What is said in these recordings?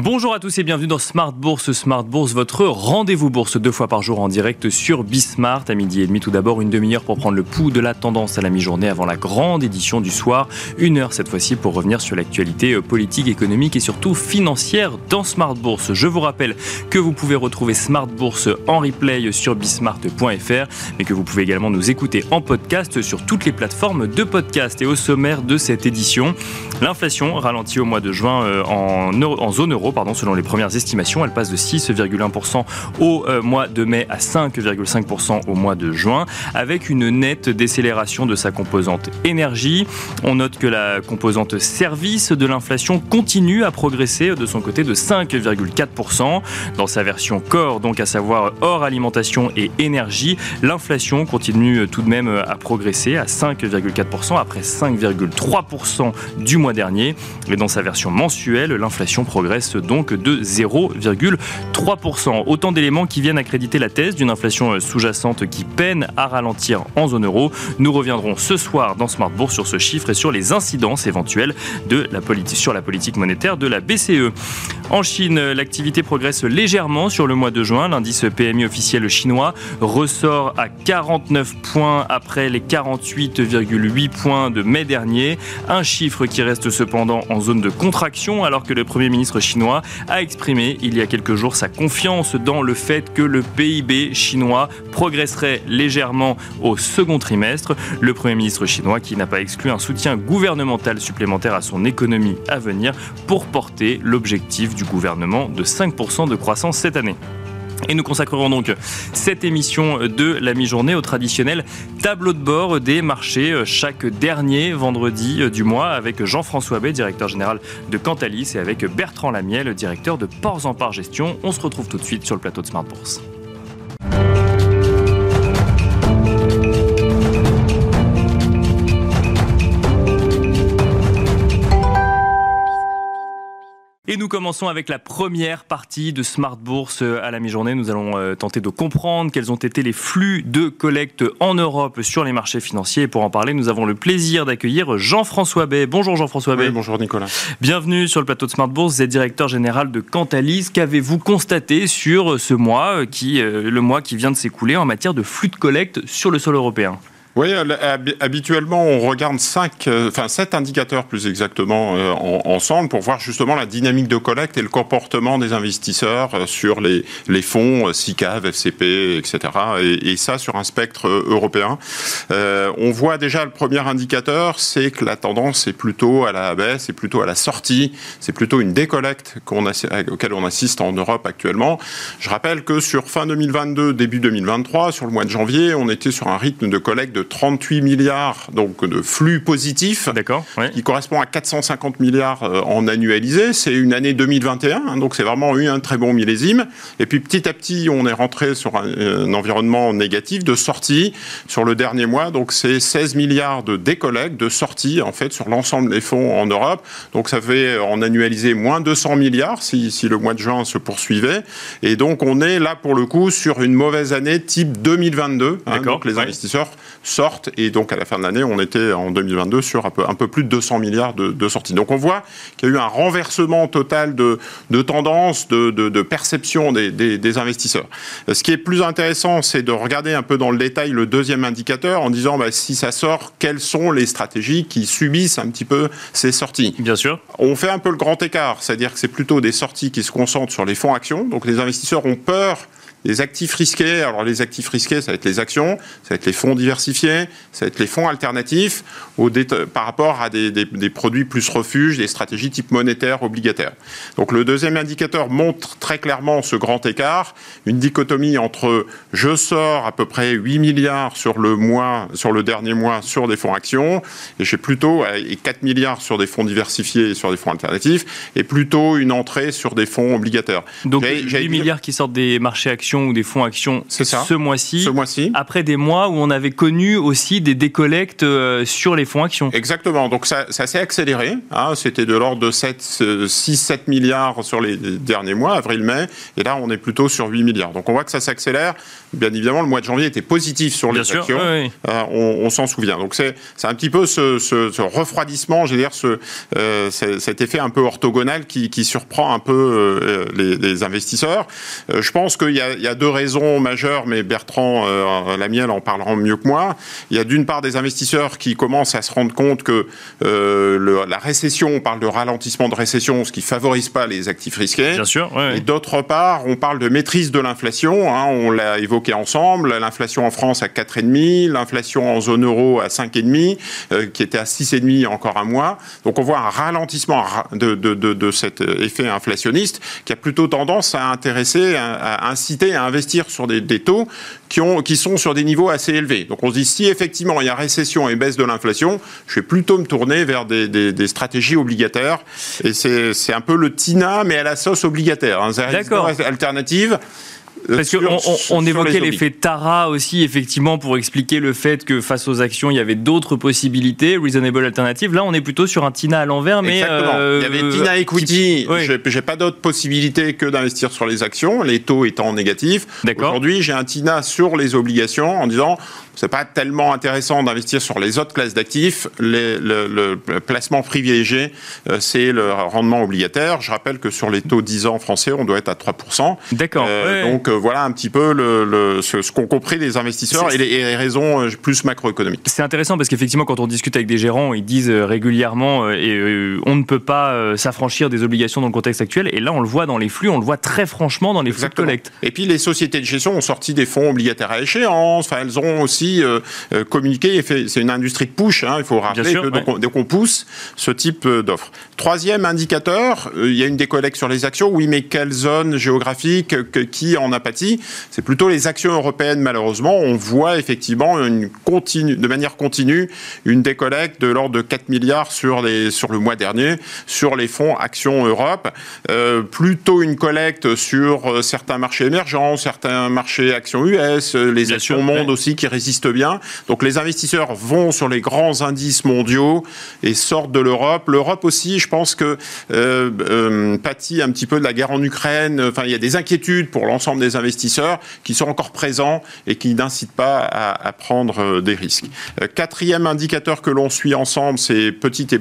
Bonjour à tous et bienvenue dans Smart Bourse. Smart Bourse, votre rendez-vous bourse deux fois par jour en direct sur Bismart à midi et demi. Tout d'abord, une demi-heure pour prendre le pouls de la tendance à la mi-journée avant la grande édition du soir. Une heure cette fois-ci pour revenir sur l'actualité euh, politique, économique et surtout financière dans Smart Bourse. Je vous rappelle que vous pouvez retrouver Smart Bourse en replay sur bismart.fr mais que vous pouvez également nous écouter en podcast sur toutes les plateformes de podcast. Et au sommaire de cette édition, l'inflation ralentit au mois de juin euh, en, en zone euro selon les premières estimations. Elle passe de 6,1% au euh, mois de mai à 5,5% au mois de juin, avec une nette décélération de sa composante énergie. On note que la composante service de l'inflation continue à progresser de son côté de 5,4%. Dans sa version corps, donc à savoir hors alimentation et énergie, l'inflation continue tout de même à progresser à 5,4% après 5,3% du mois dernier. Et dans sa version mensuelle, l'inflation progresse donc de 0,3%. Autant d'éléments qui viennent accréditer la thèse d'une inflation sous-jacente qui peine à ralentir en zone euro. Nous reviendrons ce soir dans Smart Bourse sur ce chiffre et sur les incidences éventuelles de la sur la politique monétaire de la BCE. En Chine, l'activité progresse légèrement sur le mois de juin. L'indice PMI officiel chinois ressort à 49 points après les 48,8 points de mai dernier. Un chiffre qui reste cependant en zone de contraction alors que le Premier ministre chinois a exprimé il y a quelques jours sa confiance dans le fait que le PIB chinois progresserait légèrement au second trimestre. Le Premier ministre chinois qui n'a pas exclu un soutien gouvernemental supplémentaire à son économie à venir pour porter l'objectif du gouvernement de 5% de croissance cette année. Et nous consacrerons donc cette émission de la mi-journée au traditionnel tableau de bord des marchés euh, chaque dernier vendredi euh, du mois avec Jean-François Bay, directeur général de Cantalis, et avec Bertrand Lamiel, directeur de Ports en Part Gestion. On se retrouve tout de suite sur le plateau de Smart Bourse. Et nous commençons avec la première partie de Smart Bourse euh, à la mi-journée. Nous allons euh, tenter de comprendre quels ont été les flux de collecte en Europe sur les marchés financiers. Et pour en parler, nous avons le plaisir d'accueillir Jean-François Bay. Bonjour Jean-François Bay. bonjour Nicolas. Bienvenue sur le plateau de Smart Bourse. Vous êtes directeur général de Cantalis. Qu'avez-vous constaté sur ce mois, euh, qui, le mois qui vient de s'écouler en matière de flux de collecte sur le sol européen? Oui, habituellement, on regarde cinq, euh, enfin sept indicateurs plus exactement euh, ensemble pour voir justement la dynamique de collecte et le comportement des investisseurs euh, sur les, fonds SICAV, FCP, etc. Et, ça sur un spectre européen. on voit déjà le premier indicateur, c'est que la tendance est plutôt à la baisse, c'est plutôt à la sortie, c'est plutôt une décollecte auquel on assiste en Europe actuellement. Je rappelle que sur fin 2022, début 2023, sur le mois de janvier, on était sur un rythme de collecte de 38 milliards donc de flux positifs, qui correspond à 450 milliards euh, en annualisé. C'est une année 2021, hein, donc c'est vraiment eu un très bon millésime. Et puis petit à petit, on est rentré sur un, environnement négatif de sortie sur le dernier mois. Donc c'est 16 milliards de décollecte, de sortie en fait sur l'ensemble des fonds en Europe. Donc ça fait en annualisé moins 200 milliards si, si le mois de juin se poursuivait. Et donc on est là pour le coup sur une mauvaise année type 2022. Hein, donc les investisseurs sortent. Et donc, à la fin de l'année, on était en 2022 sur un peu, un peu plus de 200 milliards de, sorties. Donc, on voit qu'il y a eu un renversement total de, de tendance, de, de perception des, des, investisseurs. Ce qui est plus intéressant, c'est de regarder un peu dans le détail le deuxième indicateur en disant bah, si ça sort, quelles sont les stratégies qui subissent un petit peu ces sorties? Bien sûr. On fait un peu le grand écart, c'est-à-dire que c'est plutôt des sorties qui se concentrent sur les fonds actions. Donc, les investisseurs ont peur les actifs risqués, alors les actifs risqués, ça va être les actions, ça va être les fonds diversifiés, ça va être les fonds alternatifs au par rapport à des, produits plus refuges, des stratégies type monétaire, obligataire. Donc le deuxième indicateur montre très clairement ce grand écart, une dichotomie entre je sors à peu près 8 milliards sur le mois, sur le dernier mois sur des fonds actions, et j'ai plutôt et 4 milliards sur des fonds diversifiés et sur des fonds alternatifs, et plutôt une entrée sur des fonds obligataires. Donc 8 milliards qui sortent des marchés actions actions ou des fonds actions ce mois-ci. Ce mois-ci. Après des mois où on avait connu aussi des décollectes euh, sur les fonds actions. Exactement. Donc ça, ça s'est accéléré. Hein. C'était de l'ordre de 6-7 milliards sur les derniers mois, avril-mai. Et là, on est plutôt sur 8 milliards. Donc on voit que ça s'accélère. Bien évidemment, le mois de janvier était positif sur les actions. on, s'en souvient. Donc c'est un petit peu ce, ce, refroidissement, je veux dire, ce, cet effet un peu orthogonal qui, qui surprend un peu les, les investisseurs. je pense qu'il y, y, a deux raisons majeures, mais Bertrand euh, Lamiel en parlera mieux que moi. Il y a d'une part des investisseurs qui commencent à se rendre compte que euh, la récession, on parle de ralentissement de récession, ce qui favorise pas les actifs risqués. Bien sûr. Et d'autre part, on parle de maîtrise de l'inflation. Hein, on l'a évoqué ensemble. L'inflation en France à 4,5, l'inflation en zone euro à 5,5, euh, qui était à 6,5 il y a encore un mois. Donc on voit un ralentissement de, de, de, de cet effet inflationniste qui a plutôt tendance à intéresser, à, inciter à investir sur des, taux qui, ont, qui sont sur des niveaux assez élevés. Donc on se dit, si effectivement il y a récession et baisse de l'inflation, je vais plutôt me tourner vers des, des, stratégies obligataires. Et c'est un peu le TINA, mais à la sauce obligataire. Hein. D'accord. Alternative. Parce qu'on on, évoquait l'effet Tara aussi, effectivement, pour expliquer le fait que face aux actions, il y avait d'autres possibilités, reasonable alternative. Là, on est plutôt sur un TINA à l'envers, mais. Euh, il y avait TINA Equity. J'ai pas d'autre possibilité que d'investir sur les actions, les taux étant négatifs. Aujourd'hui, j'ai un TINA sur les obligations en disant c'est pas tellement intéressant d'investir sur les autres classes d'actifs. Le, placement privilégié, euh, c'est le rendement obligataire. Je rappelle que sur les taux 10 ans français, on doit être à 3%. D'accord. Euh, donc euh, voilà un petit peu le, ce, qu'ont compris les investisseurs et les, raisons plus macroéconomiques. C'est intéressant parce qu'effectivement, quand on discute avec des gérants, ils disent régulièrement et on ne peut pas s'affranchir des obligations dans le contexte actuel. Et là, on le voit dans les flux, on le voit très franchement dans les flux de collecte. Et puis les sociétés de gestion ont sorti des fonds obligataires à échéance. Enfin, elles ont aussi euh, euh, communiquer. C'est une industrie de push. Hein, il faut rappeler que dès qu'on pousse ce type euh, d'offres. Troisième indicateur, il y a une décollecte sur les actions. Oui, mais quelle zone géographique qui en apathie C'est plutôt les actions européennes. Malheureusement, on voit effectivement une continue, de manière continue une décollecte de l'ordre de 4 milliards sur les sur le mois dernier sur les fonds Actions Europe. plutôt une collecte sur certains marchés émergents, certains marchés actions US, les actions monde aussi qui résistent bien. Donc les investisseurs vont sur les grands indices mondiaux et sortent de l'Europe. L'Europe aussi, je pense que euh, euh, pâtit un petit peu de la guerre en Ukraine. Enfin, il y a des inquiétudes pour l'ensemble des investisseurs qui sont encore présents et qui n'incitent pas à, prendre euh, des risques. quatrième indicateur que l'on suit ensemble, c'est petite et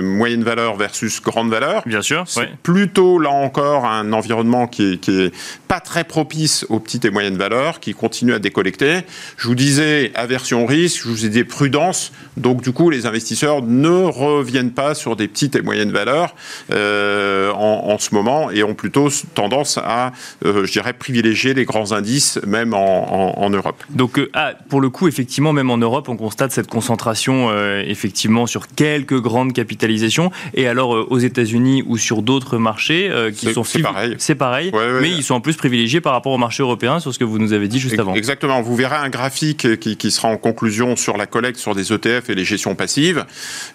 moyenne valeur versus grande valeur. Bien sûr. C'est plutôt là encore un environnement qui est, qui est pas très propice aux petites et moyennes valeurs, qui continue à décollecter. Je vous disais aversion risque, je vous ai dit prudence. Donc du coup, les investisseurs ne reviennent pas sur des petites et moyennes valeurs euh, en, ce moment et ont plutôt tendance à, euh, je dirais, privilégier les grands indices, même en, Europe. Donc euh, ah, pour le coup, effectivement, même en Europe, on constate cette concentration effectivement sur quelques grandes capitalisations. Et alors aux États-Unis ou sur d'autres marchés qui sont c'est pareil, c'est pareil, mais ils sont en plus privilégiés par rapport au marché européen sur ce que vous nous avez dit juste avant. Exactement. Vous verrez un graphique qui, sera en conclusion sur la collecte sur des ETF et les gestions passives.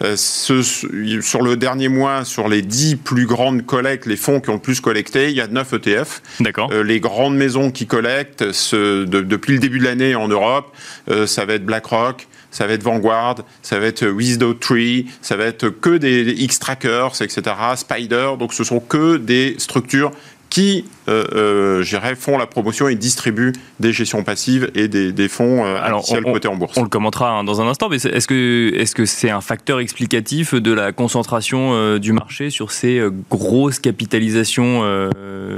Euh, sur le dernier mois, sur les 10 plus grandes collectes, les fonds qui ont le plus collecté, il y a 9 ETF. D'accord. Euh, les grandes maisons qui collectent ce, depuis le début de l'année en Europe, euh, ça va être BlackRock, ça va être Vanguard, ça va être Wisdo Tree, ça va être que des X-Trackers, etc., Spider. Donc ce sont que des structures qui, euh, euh, font la promotion et distribuent des gestions passives et des, fonds euh, Alors, cotés en bourse. On le commentera hein, dans un instant, mais est-ce que est-ce que c'est un facteur explicatif de la concentration euh, du marché sur ces grosses capitalisations,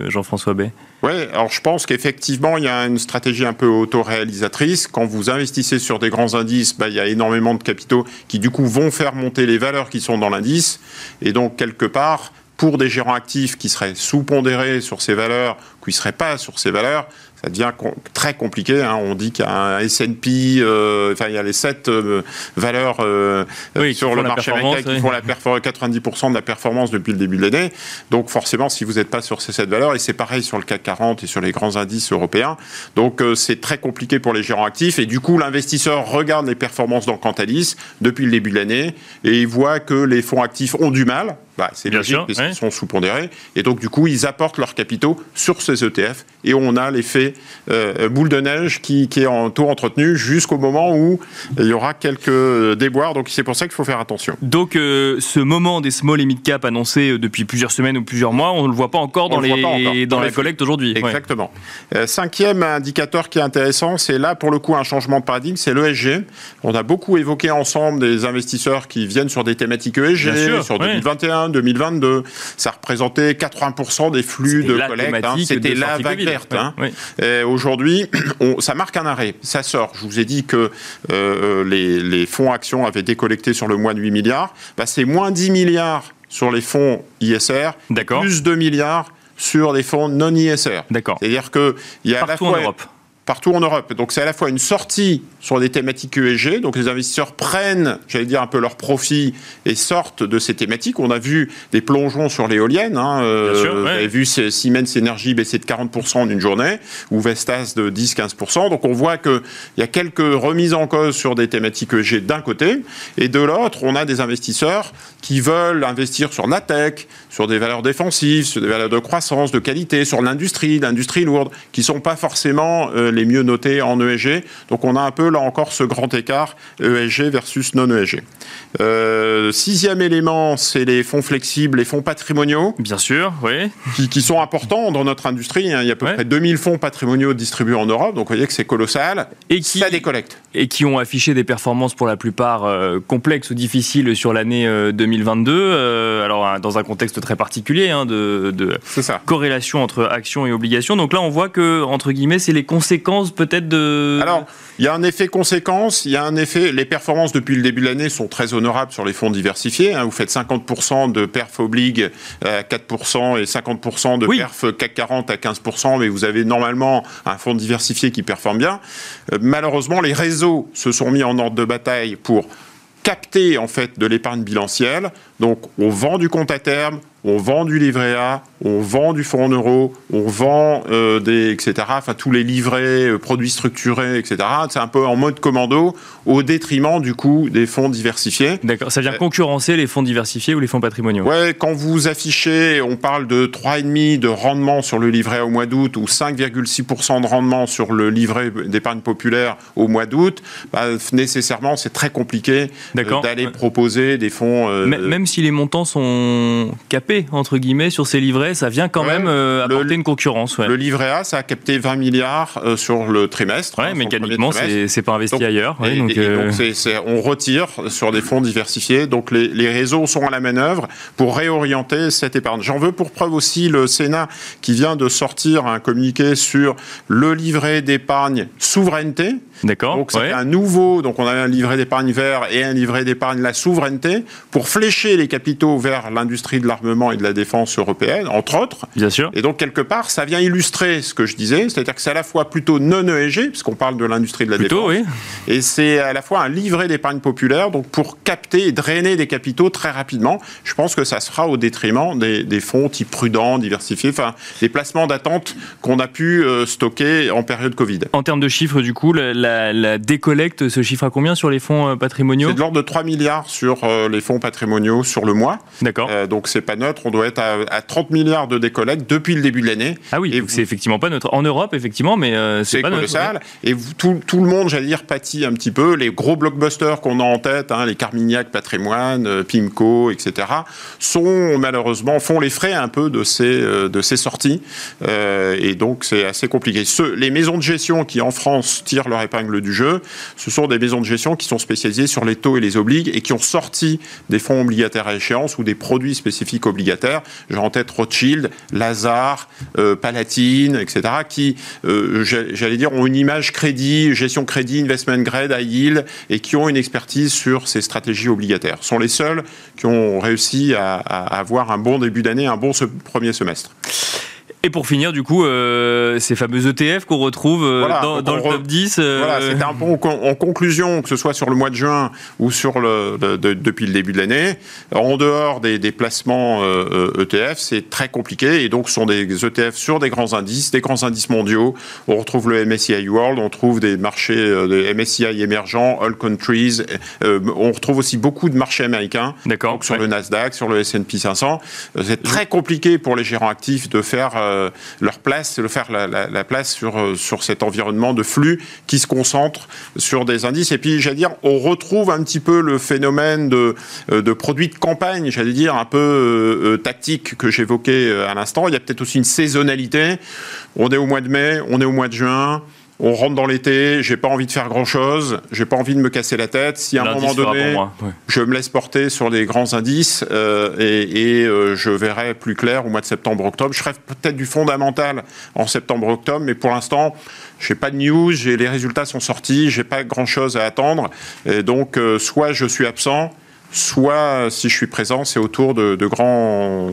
Jean-François Bay oui, alors je pense qu'effectivement, il y a une stratégie un peu autoréalisatrice. Quand vous investissez sur des grands indices, bah, il y a énormément de capitaux qui, du coup, vont faire monter les valeurs qui sont dans l'indice. Et donc, quelque part, pour des gérants actifs qui seraient sous-pondérés sur ces valeurs, qui ne seraient pas sur ces valeurs, ça devient très compliqué. Hein. On dit qu'il y a un S&P, euh, enfin il y a les sept euh, valeurs euh, sur le marché américain qui font la 90% de la performance depuis le début de l'année. Donc forcément, si vous n'êtes pas sur ces sept valeurs, et c'est pareil sur le CAC 40 et sur les grands indices européens, donc c'est très compliqué pour les gérants actifs. Et du coup, l'investisseur regarde les performances dans Cantalis depuis le début de l'année et il voit que les fonds actifs ont du mal bah, c'est logique parce qu'ils sont sous-pondérés. Et donc, du coup, ils apportent leurs capitaux sur ces ETF. Et on a l'effet euh, boule de neige qui, est en taux entretenu jusqu'au moment où il y aura quelques déboires. Donc, c'est pour ça qu'il faut faire attention. Donc, euh, ce moment des small et mid cap annoncé euh, depuis plusieurs semaines ou plusieurs mois, on ne le voit pas encore dans, les, dans, la collecte aujourd'hui. Exactement. cinquième indicateur qui est intéressant, c'est là, pour le coup, un changement de paradigme, c'est l'ESG. On a beaucoup évoqué ensemble des investisseurs qui viennent sur des thématiques ESG, sur 2021, 2022. Ça représentait 80% des flux de collecte. Hein. C'était la vague verte. Hein. Aujourd'hui, ça marque un arrêt. Ça sort. Je vous ai dit que euh, les, fonds actions avaient décollecté sur le mois de 8 milliards. Bah, c'est moins 10 milliards sur les fonds ISR, plus 2 milliards sur les fonds non ISR. C'est-à-dire qu'il y a à la fois... En Europe partout en Europe. Donc c'est à la fois une sortie sur des thématiques ESG, donc les investisseurs prennent, j'allais dire, un peu leur profit et sortent de ces thématiques. On a vu des plongeons sur l'éolienne. Hein, euh, Vous avez vu Siemens Energy baisser de 40% en une journée, ou Vestas de 10-15%. Donc on voit qu'il y a quelques remises en cause sur des thématiques ESG d'un côté, et de l'autre, on a des investisseurs qui veulent investir sur la tech, sur des valeurs défensives, sur des valeurs de croissance, de qualité, sur l'industrie, l'industrie lourde, qui ne sont pas forcément euh, les mieux notés en ESG. Donc on a un peu là encore ce grand écart ESG versus non ESG. Euh, sixième élément, c'est les fonds flexibles, les fonds patrimoniaux. Bien sûr, oui. Qui, sont importants dans notre industrie. Hein. Il y a à peu près 2000 fonds patrimoniaux distribués en Europe, donc vous voyez que c'est colossal. Et qui, ça décollecte. Et qui ont affiché des performances pour la plupart euh, complexes ou difficiles sur l'année 2022. Euh, alors dans un contexte très particulier hein, de, de corrélation entre actions et obligations. Donc là, on voit que, entre guillemets, c'est les conséquences peut-être de... Alors, il y a un effet conséquence, il y a un effet... Les performances depuis le début de l'année sont très honorables sur les fonds diversifiés. Hein. Vous faites 50% de perf oblig à 4% et 50% de perf CAC 40 à 15%, mais vous avez normalement un fonds diversifié qui performe bien. Euh, malheureusement, les réseaux se sont mis en ordre de bataille pour capter en fait de l'épargne bilancielle. Donc on vend du compte à terme, on vend du livret A, on vend du fonds en euros, on vend euh, des, etc. Enfin, tous les livrets, euh, produits structurés, etc. C'est un peu en mode commando, au détriment du coup des fonds diversifiés. D'accord. Ça vient euh, concurrencer les fonds diversifiés ou les fonds patrimoniaux? Ouais. Quand vous affichez, on parle de 3,5 de rendement sur le livret au mois d'août ou 5,6% de rendement sur le livret d'épargne populaire au mois d'août, bah, nécessairement, c'est très compliqué d'aller proposer des fonds. Même si les montants sont capés entre guillemets, sur ces livrets, ça vient quand même euh, apporter une concurrence. Le livret A, ça a capté 20 milliards euh, sur le trimestre. Ouais, hein, mécaniquement, c'est pas investi ailleurs. donc, euh, on retire sur des fonds diversifiés. Donc les, les, réseaux sont à la manœuvre pour réorienter cette épargne. J'en veux pour preuve aussi le Sénat qui vient de sortir un communiqué sur le livret d'épargne souveraineté. D'accord. Donc c'est un nouveau, donc on a un livret d'épargne vert et un livret d'épargne la souveraineté pour flécher les capitaux vers l'industrie de l'armement et de la défense européenne, entre autres. Bien sûr. Et donc quelque part, ça vient illustrer ce que je disais, c'est-à-dire que c'est à la fois plutôt non ESG, puisqu'on parle de l'industrie de la plutôt, défense, oui. et c'est à la fois un livret d'épargne populaire, donc pour capter et drainer des capitaux très rapidement. Je pense que ça se fera au détriment des, des fonds type prudents, diversifiés, enfin des placements d'attente qu'on a pu euh, stocker en période Covid. En termes de chiffres, du coup, la, la, décollecte se chiffre à combien sur les fonds euh, patrimoniaux C'est de l'ordre de 3 milliards sur euh, les fonds patrimoniaux sur le mois. D'accord. Euh, donc c'est pas neutre. On doit être à, 30 milliards de décollecte depuis le début de l'année. Ah oui, c'est effectivement pas neutre. En Europe, effectivement, mais c'est pas colossal. Et tout, tout, le monde, j'allais dire, pâtit un petit peu. Les gros blockbusters qu'on a en tête, hein, les Carmignac Patrimoine, Pimco, etc., sont malheureusement font les frais un peu de ces de ces sorties. et donc c'est assez compliqué. les maisons de gestion qui en France tirent leur épingle du jeu, ce sont des maisons de gestion qui sont spécialisées sur les taux et les obligues et qui ont sorti des fonds obligataires à échéance ou des produits spécifiques obligataires. J'ai en tête Rothschild, Lazare, euh, Palatine, etc., qui, euh, j'allais dire, ont une image crédit, gestion crédit, investment grade, high yield, et qui ont une expertise sur ces stratégies obligataires. Ce sont les seuls qui ont réussi à, à avoir un bon début d'année, un bon premier semestre. Et pour finir, du coup, euh, ces fameux ETF qu'on retrouve euh, dans, le top 10. Euh, voilà, c'était un peu en, conclusion, que ce soit sur le mois de juin ou sur le, depuis le début de l'année. En dehors des, placements ETF, e c'est très compliqué et donc ce sont des ETF sur des grands indices, des grands indices mondiaux. On retrouve le MSCI World, on trouve des marchés des MSCI émergents, all countries. on retrouve aussi beaucoup de marchés américains. D'accord. Sur le Nasdaq, sur le S&P 500. C'est très compliqué pour les gérants actifs de faire leur place, de faire la, place sur, euh, sur cet environnement de flux qui se concentre sur des indices. Et puis, j'allais dire, on retrouve un petit peu le phénomène de, euh, de produits de campagne, j'allais dire, un peu tactique que j'évoquais à l'instant. Il y a peut-être aussi une saisonnalité. On est au mois de mai, on est au mois de juin on rentre dans l'été, j'ai pas envie de faire grand chose, j'ai pas envie de me casser la tête. Si à un moment donné, je me laisse porter sur les grands indices euh, et, euh, je verrai plus clair au mois de septembre-octobre. Je ferai peut-être du fondamental en septembre-octobre, mais pour l'instant, j'ai pas de news, les résultats sont sortis, j'ai pas grand chose à attendre. Et donc, euh, soit je suis absent, soit si je suis présent, c'est autour de, grands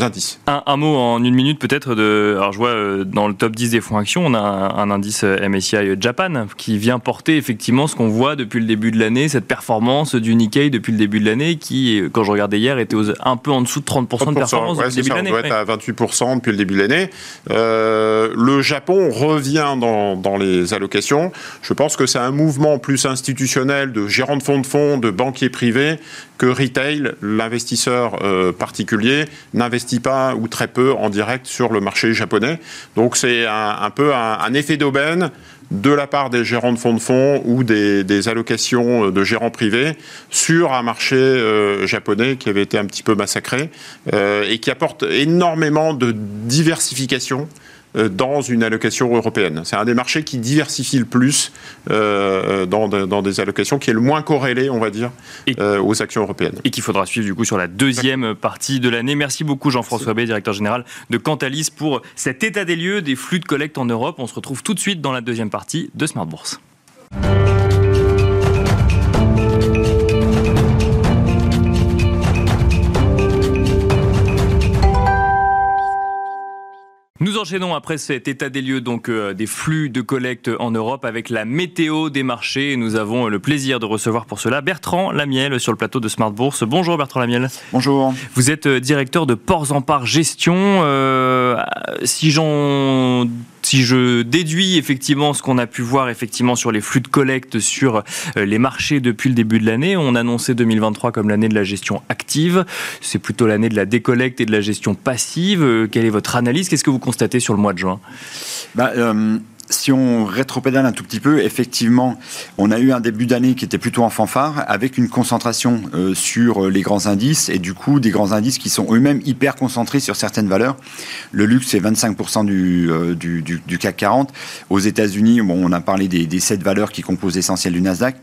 indices. Un, mot en une minute peut-être de. Alors je vois euh, dans le top 10 des fonds actions, on a un, indice euh, MSCI Japan qui vient porter effectivement ce qu'on voit depuis le début de l'année, cette performance du Nikkei depuis le début de l'année qui, quand je regardais hier, était un peu en dessous de 30%, de performance depuis le début de l'année. On doit être à 28% depuis le début de l'année. Euh, le Japon revient dans, dans les allocations. Je pense que c'est un mouvement plus institutionnel de gérants de fonds de fonds, de banquiers privés que retail, l'investisseur euh, particulier, n'investit pas ou très peu en direct sur le marché japonais. Donc c'est un, peu un, effet d'aubaine de la part des gérants de fonds de fonds ou des, allocations de gérants privés sur un marché euh, japonais qui avait été un petit peu massacré euh, et qui apporte énormément de diversification dans une allocation européenne. C'est un des marchés qui diversifie le plus euh, dans, des allocations, qui est le moins corrélé, on va dire, euh, aux actions européennes. Et qu'il faudra suivre du coup sur la deuxième partie de l'année. Merci beaucoup Jean-François B, directeur général de Cantalis, pour cet état des lieux des flux de collecte en Europe. On se retrouve tout de suite dans la deuxième partie de Smart Bourse. Nous enchaînons après cet état des lieux donc euh, des flux de collecte en Europe avec la météo des marchés. Nous avons le plaisir de recevoir pour cela Bertrand Lamiel sur le plateau de Smart Bourse. Bonjour Bertrand Lamiel. Bonjour. Vous êtes euh, directeur de Ports en Part Gestion. Euh, si j'en si je déduis effectivement ce qu'on a pu voir effectivement sur les flux de collecte sur euh, les marchés depuis le début de l'année, on annonçait 2023 comme l'année de la gestion active. C'est plutôt l'année de la décollecte et de la gestion passive. Euh, quelle est votre analyse? Qu'est-ce que vous constatez sur le mois de juin? Bah, euh, si on rétropédale un tout petit peu, effectivement, on a eu un début d'année qui était plutôt en fanfare, avec une concentration euh, sur les grands indices, et du coup, des grands indices qui sont eux-mêmes hyper concentrés sur certaines valeurs. Le luxe, c'est 25% euh, du, du, CAC 40. Aux États-Unis, on a parlé des, des 7 valeurs qui composent l'essentiel du Nasdaq.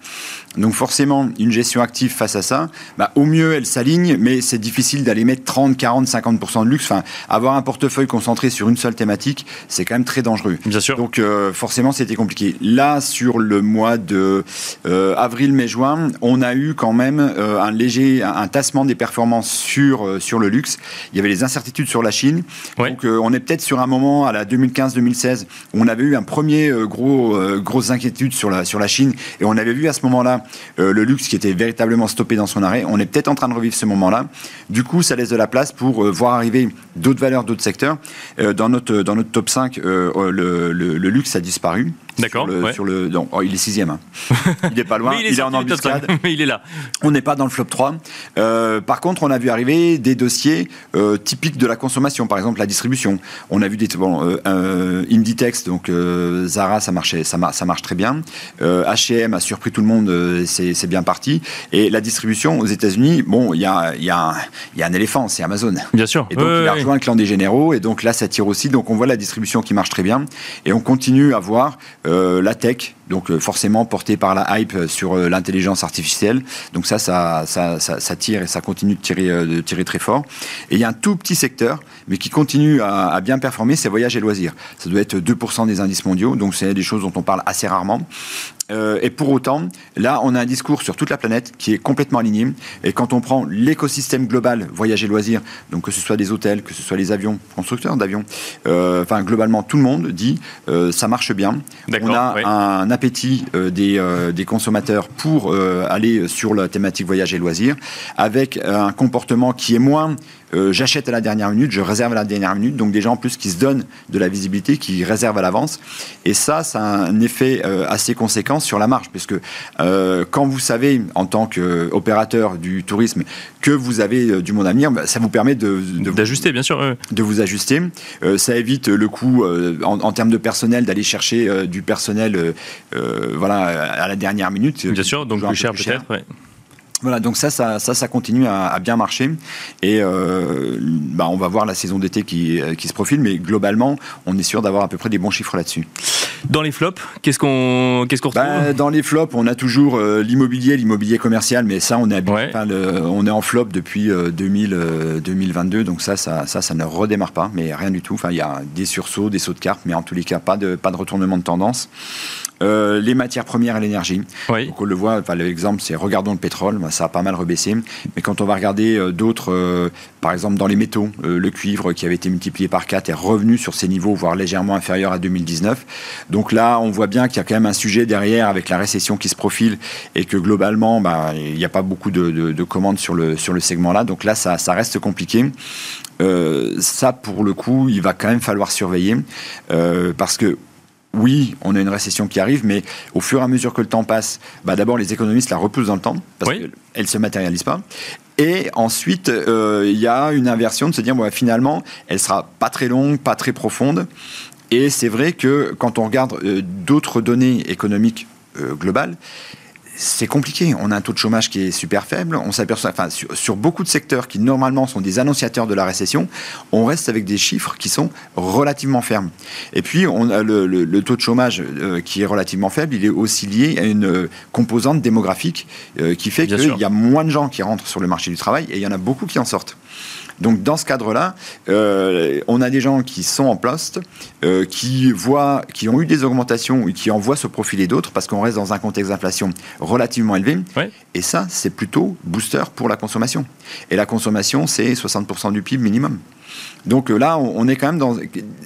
Donc forcément, une gestion active face à ça, bah, au mieux, elle s'aligne, mais c'est difficile d'aller mettre 30, 40, 50% de luxe. Enfin, avoir un portefeuille concentré sur une seule thématique, c'est quand même très dangereux. Bien sûr. Donc euh, forcément, c'était compliqué. Là, sur le mois de euh, avril, mai, juin, on a eu quand même euh, un léger un, tassement des performances sur sur le luxe. Il y avait les incertitudes sur la Chine. Donc on est peut-être sur un moment à la 2015-2016 où on avait eu un premier gros grosse inquiétude sur la sur la Chine et on avait vu à ce moment-là euh, le luxe qui était véritablement stoppé dans son arrêt. On est peut-être en train de revivre ce moment-là. Du coup, ça laisse de la place pour euh, voir arriver d'autres valeurs, d'autres secteurs. Euh, dans, notre, dans notre top 5, le, le luxe a disparu. D'accord. Sur le, oh, il est sixième. Hein. Il n'est pas loin. il, est, en embuscade. Mais il est là. On n'est pas dans le flop 3. Euh, par contre, on a vu arriver des dossiers euh, typiques de la consommation. Par exemple, la distribution. On a vu des bon, euh, Inditex, donc Zara, ça marchait, ça, ça marche très bien. H&M a surpris tout le monde. c'est bien parti. Et la distribution aux États-Unis, bon, il y a, y, a y a, un éléphant, c'est Amazon. Bien sûr. Et donc il a rejoint le clan des généraux. Et donc là, ça tire aussi. Donc on voit la distribution qui marche très bien. Et on continue à voir euh, la tech, donc euh, forcément portée par la hype sur euh, l'intelligence artificielle. Donc ça ça, ça, tire et ça continue de tirer, de tirer très fort. Et il y a un tout petit secteur, mais qui continue à, bien performer, c'est voyages et loisirs. Ça doit être 2% des indices mondiaux, donc c'est des choses dont on parle assez rarement. Euh, et pour autant, là, on a un discours sur toute la planète qui est complètement aligné. Et quand on prend l'écosystème global, voyage et loisirs, donc que ce soit des hôtels, que ce soit les avions, constructeurs d'avions, euh, enfin globalement tout le monde dit euh, ça marche bien. On a un appétit des, des, consommateurs pour aller sur la thématique voyage et loisirs, avec un comportement qui est moins euh, j'achète à la dernière minute, je réserve à la dernière minute. Donc des gens en plus qui se donnent de la visibilité, qui réservent à l'avance. Et ça, ça a un effet euh, assez conséquent sur la marge, puisque euh, quand vous savez, en tant qu'opérateur du tourisme, que vous avez du monde à venir, bah, ça vous permet de d'ajuster, bien sûr, de vous ajuster. ça évite le coût en, termes de personnel d'aller chercher du personnel, voilà, à la dernière minute. Bien sûr, donc plus cher peut-être. Voilà, donc ça, ça, ça, continue à, bien marcher. Et euh, bah, on va voir la saison d'été qui, qui, se profile, mais globalement, on est sûr d'avoir à peu près des bons chiffres là-dessus. Dans les flops, qu'est-ce qu'on qu'est-ce qu'on bah, retrouve? Dans les flops, on a toujours euh, l'immobilier, l'immobilier commercial, mais ça, on est, on est en flop depuis 2000, euh, 2022, donc ça, ça, ça, ça, ne redémarre pas, mais rien du tout. Enfin, il y a des sursauts, des sauts de cartes, mais en tous les cas, pas de, pas de retournement de tendance. Euh, les matières premières et l'énergie. Donc on le voit, l'exemple c'est regardons le pétrole, bah, ça a pas mal rebaissé. Mais quand on va regarder euh, d'autres, euh, par exemple dans les métaux, le cuivre qui avait été multiplié par 4 est revenu sur ses niveaux, voire légèrement inférieur à 2019. Donc là, on voit bien qu'il y a quand même un sujet derrière avec la récession qui se profile et que globalement, bah, il n'y a pas beaucoup de, commandes sur le, sur le segment-là. Donc là, ça, ça reste compliqué. ça, pour le coup, il va quand même falloir surveiller parce que oui, on a une récession qui arrive, mais au fur et à mesure que le temps passe, bah d'abord les économistes la repoussent dans le temps parce qu'elle ne se matérialise pas. Et ensuite, euh, il y a une inversion de se dire, bon, finalement, elle sera pas très longue, pas très profonde. Et c'est vrai que quand on regarde euh, d'autres données économiques euh, globales, c'est compliqué. On a un taux de chômage qui est super faible. On s'aperçoit, enfin, sur, beaucoup de secteurs qui normalement sont des annonciateurs de la récession, on reste avec des chiffres qui sont relativement fermes. Et puis, on a le, taux de chômage euh, qui est relativement faible. Il est aussi lié à une euh, composante démographique euh, qui fait qu'il y a moins de gens qui rentrent sur le marché du travail et il y en a beaucoup qui en sortent. Donc dans ce cadre-là, euh, on a des gens qui sont en poste, euh, qui voient, qui ont eu des augmentations et qui en voient se profiler d'autres parce qu'on reste dans un contexte d'inflation relativement élevé. Et ça, c'est plutôt booster pour la consommation. Et la consommation, c'est 60% du PIB minimum. Donc euh, là, on est quand même dans.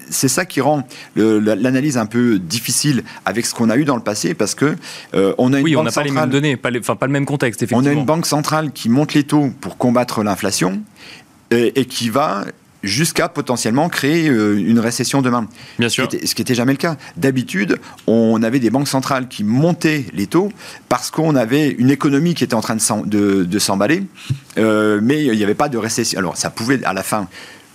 C'est ça qui rend l'analyse un peu difficile avec ce qu'on a eu dans le passé, parce que on a une oui, on n'a pas les mêmes données, pas, enfin pas le même contexte. Effectivement. On a une banque centrale qui monte les taux pour combattre l'inflation, et, qui va jusqu'à potentiellement créer euh, une récession demain. Bien sûr. Ce qui n'était jamais le cas. D'habitude, on avait des banques centrales qui montaient les taux parce qu'on avait une économie qui était en train de s'emballer, euh, mais il n'y avait pas de récession. Alors, ça pouvait, à la fin,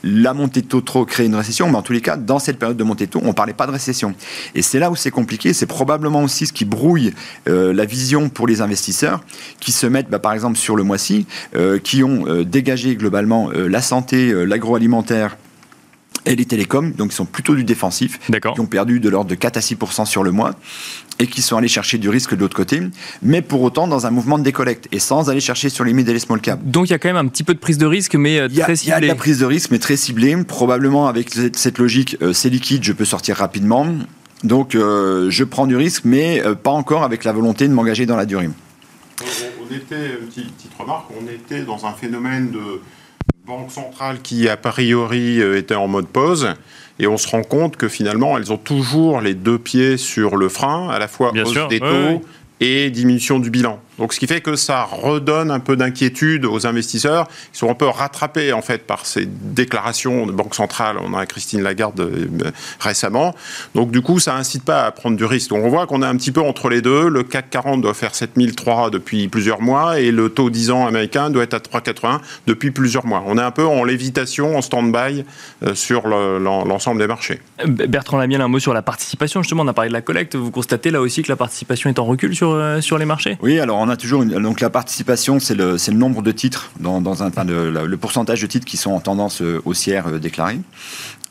la montée de taux trop crée une récession, mais en tous les cas, dans cette période de montée de taux, on ne parlait pas de récession. Et c'est là où c'est compliqué, c'est probablement aussi ce qui brouille euh, la vision pour les investisseurs qui se mettent, bah, par exemple, sur le mois-ci, euh, qui ont euh, dégagé globalement la santé, l'agroalimentaire, et les télécoms, donc ils sont plutôt du défensif, qui ont perdu de l'ordre de 4 à 6% sur le mois, et qui sont allés chercher du risque de l'autre côté, mais pour autant dans un mouvement de décollecte, et sans aller chercher sur les mid et les small cap. Donc il y a quand même un petit peu de prise de risque, mais euh, très ciblée. Il y a de la prise de risque, mais très ciblée. Probablement avec cette logique, euh, c'est liquide, je peux sortir rapidement. Donc euh, je prends du risque, mais pas encore avec la volonté de m'engager dans la durée. On était, petite, petite remarque, on était dans un phénomène de banque centrale qui, a priori, euh, était en mode pause. Et on se rend compte que finalement, elles ont toujours les deux pieds sur le frein, à la fois hausse des taux et diminution du bilan. Donc, ce qui fait que ça redonne un peu d'inquiétude aux investisseurs qui sont un peu rattrapés en fait par ces déclarations de banque centrale. On a Christine Lagarde euh, récemment. Donc, du coup, ça incite pas à prendre du risque. Donc, on voit qu'on est un petit peu entre les deux. Le CAC 40 doit faire 7003 depuis plusieurs mois et le taux 10 ans américain doit être à 3,81 depuis plusieurs mois. On est un peu en lévitation, en stand-by euh, sur l'ensemble des marchés. Bertrand Lamiel, un mot sur la participation. Justement, on a parlé de la collecte. Vous constatez là aussi que la participation est en recul sur, euh, sur les marchés? Oui, alors on a toujours donc la participation, c'est le, nombre de titres dans, un, le, pourcentage de titres qui sont en tendance euh, haussière euh, déclarée.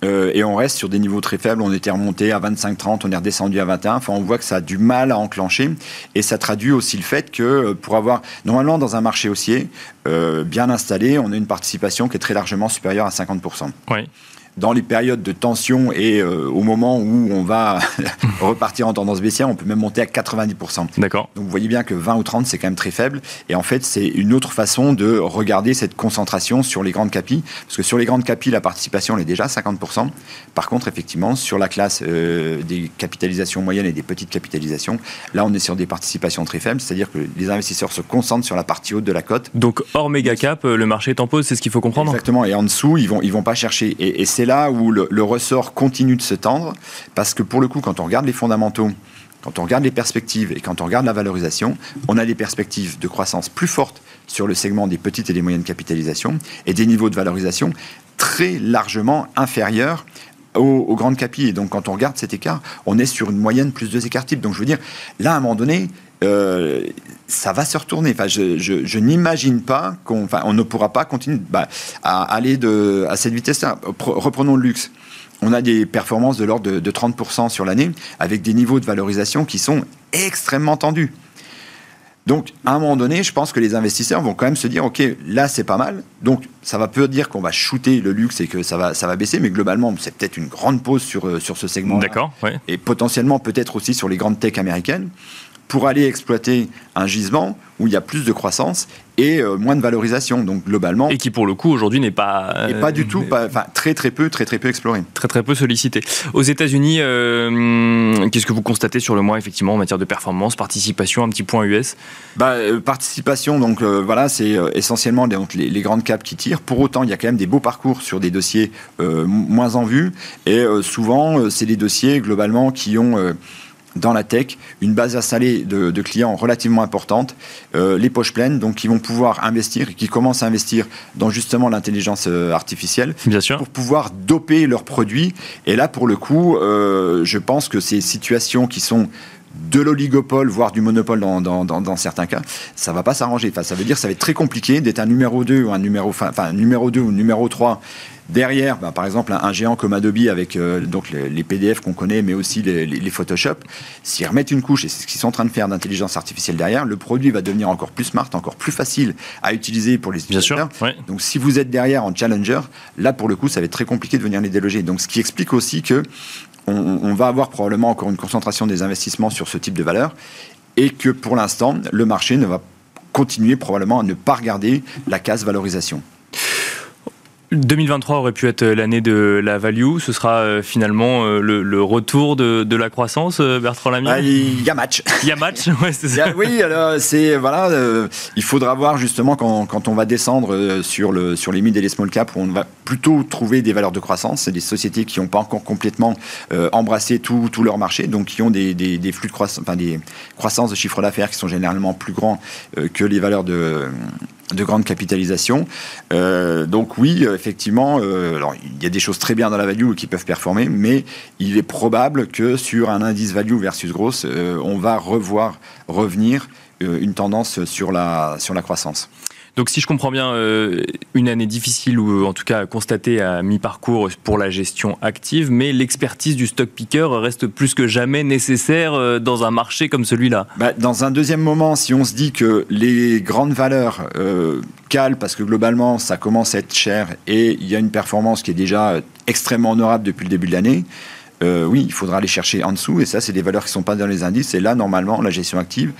Euh, et on reste sur des niveaux très faibles. On était remonté à 25-30, on est redescendu à 21. Enfin, on voit que ça a du mal à enclencher. Et ça traduit aussi le fait que pour avoir, normalement, dans un marché haussier bien installé, on a une participation qui est très largement supérieure à 50%. Oui. Dans les périodes de tension et euh, au moment où on va repartir en tendance baissière, on peut même monter à 90%. D'accord. Donc vous voyez bien que 20 ou 30, c'est quand même très faible. Et en fait, c'est une autre façon de regarder cette concentration sur les grandes capis. Parce que sur les grandes capis, la participation, elle est déjà à 50%. Par contre, effectivement, sur la classe euh, des capitalisations moyennes et des petites capitalisations, là, on est sur des participations très faibles. C'est-à-dire que les investisseurs se concentrent sur la partie haute de la cote. Donc hors méga cap, le marché est en pause, c'est ce qu'il faut comprendre Exactement. Et en dessous, ils vont, ils vont pas chercher. Et, et c'est là où le, ressort continue de se tendre, parce que pour le coup, quand on regarde les fondamentaux, quand on regarde les perspectives et quand on regarde la valorisation, on a des perspectives de croissance plus fortes sur le segment des petites et des moyennes capitalisations et des niveaux de valorisation très largement inférieurs aux, aux, grandes capis. Et donc, quand on regarde cet écart, on est sur une moyenne plus deux écarts types. Donc, je veux dire, là, à un moment donné, euh, ça va se retourner. Enfin, je, je, je n'imagine pas qu'on enfin, on ne pourra pas continuer bah, à aller de, à cette vitesse-là. Reprenons le luxe. On a des performances de l'ordre de, de 30% sur l'année, avec des niveaux de valorisation qui sont extrêmement tendus. Donc, à un moment donné, je pense que les investisseurs vont quand même se dire, OK, là, c'est pas mal. Donc, ça va peu dire qu'on va shooter le luxe et que ça va, ça va baisser, mais globalement, c'est peut-être une grande pause sur, sur ce segment. D'accord. Ouais. Et potentiellement, peut-être aussi sur les grandes tech américaines pour aller exploiter un gisement où il y a plus de croissance et euh, moins de valorisation. Donc globalement, et qui pour le coup aujourd'hui n'est pas euh, pas du tout, pas, enfin très très peu, très très peu exploré, très très peu sollicité. Aux États-Unis, euh, qu'est-ce que vous constatez sur le mois effectivement en matière de performance, participation, un petit point US bah, euh, Participation, donc voilà, c'est essentiellement donc, les, les, grandes caps qui tirent. Pour autant, il y a quand même des beaux parcours sur des dossiers moins en vue et souvent c'est des dossiers globalement qui ont dans la tech, une base installée de, de clients relativement importante, euh, les poches pleines, donc qui vont pouvoir investir, qui commencent à investir dans justement l'intelligence euh, artificielle, Bien sûr. pour pouvoir doper leurs produits. Et là, pour le coup, euh, je pense que ces situations qui sont de l'oligopole, voire du monopole dans, dans, dans, dans, certains cas, ça va pas s'arranger. Enfin, ça veut dire que ça va être très compliqué d'être un numéro 2 ou un numéro, enfin, numéro 2 ou numéro 3 Derrière, bah, par exemple, un, un, géant comme Adobe avec euh, donc les, les PDF qu'on connaît, mais aussi les, les, les Photoshop, s'ils remettent une couche, et c'est ce qu'ils sont en train de faire d'intelligence artificielle derrière, le produit va devenir encore plus smart, encore plus facile à utiliser pour les utilisateurs. Bien sûr, ouais. Donc si vous êtes derrière en challenger, là pour le coup, ça va être très compliqué de venir les déloger. Donc ce qui explique aussi que on, on va avoir probablement encore une concentration des investissements sur ce type de valeur, et que pour l'instant, le marché ne va continuer probablement à ne pas regarder la case valorisation. 2023 aurait pu être l'année de la value. Ce sera euh, finalement euh, le, le, retour de, de, la croissance, euh, Bertrand Lamy ah, Il y a match. Il y a match, ouais, c'est ça. A, oui, alors c'est voilà, euh, il faudra voir justement quand, quand on va descendre sur le sur les mid et les small cap où on va plutôt trouver des valeurs de croissance. C'est des sociétés qui n'ont pas encore complètement embrassé tout, tout leur marché, donc qui ont des, des, des flux de croissance, enfin des croissances de chiffre d'affaires qui sont généralement plus grands que les valeurs de de grande capitalisation. Euh, donc oui, effectivement, euh, alors, il y a des choses très bien dans la value qui peuvent performer, mais il est probable que sur un indice value versus grosse, euh, on va revoir revenir une tendance sur la, sur la croissance. Donc si je comprends bien, euh, une année difficile ou en tout cas constatée à mi-parcours pour la gestion active, mais l'expertise du stock picker reste plus que jamais nécessaire euh, dans un marché comme celui-là. Bah, dans un deuxième moment, si on se dit que les grandes valeurs euh, calent parce que globalement ça commence à être cher et il y a une performance qui est déjà extrêmement honorable depuis le début de l'année, oui, il faudra aller chercher en dessous et ça c'est des valeurs qui ne sont pas dans les indices et là normalement la gestion active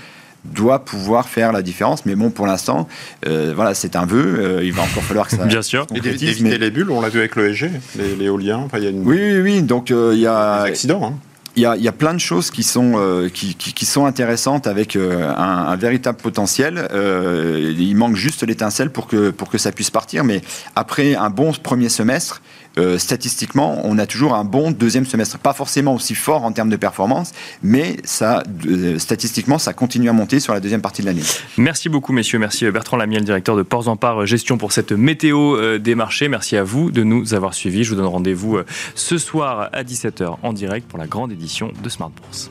doit pouvoir faire la différence. Mais bon, pour l'instant, euh, voilà, c'est un vœu. Euh, il va encore falloir que ça. Bien sûr. Et éviter mais... les bulles, on l'a vu avec l'ESG, l'éolien. Enfin, une... Oui, oui, oui. Donc euh, il y a. Des accidents. Hein. Il y, a, il y, a, plein de choses qui sont, euh, qui, qui, qui, sont intéressantes avec euh, un, un, véritable potentiel. Euh, il manque juste l'étincelle pour que, pour que ça puisse partir. Mais après un bon premier semestre, statistiquement, on a toujours un bon deuxième semestre. Pas forcément aussi fort en termes de performance, mais ça, statistiquement, ça continue à monter sur la deuxième partie de l'année. Merci beaucoup, messieurs. Merci Bertrand Lamiel, directeur de Ports en Part Gestion pour cette météo des marchés. Merci à vous de nous avoir suivis. Je vous donne rendez-vous ce soir à 17h en direct pour la grande édition de Smart Bourse.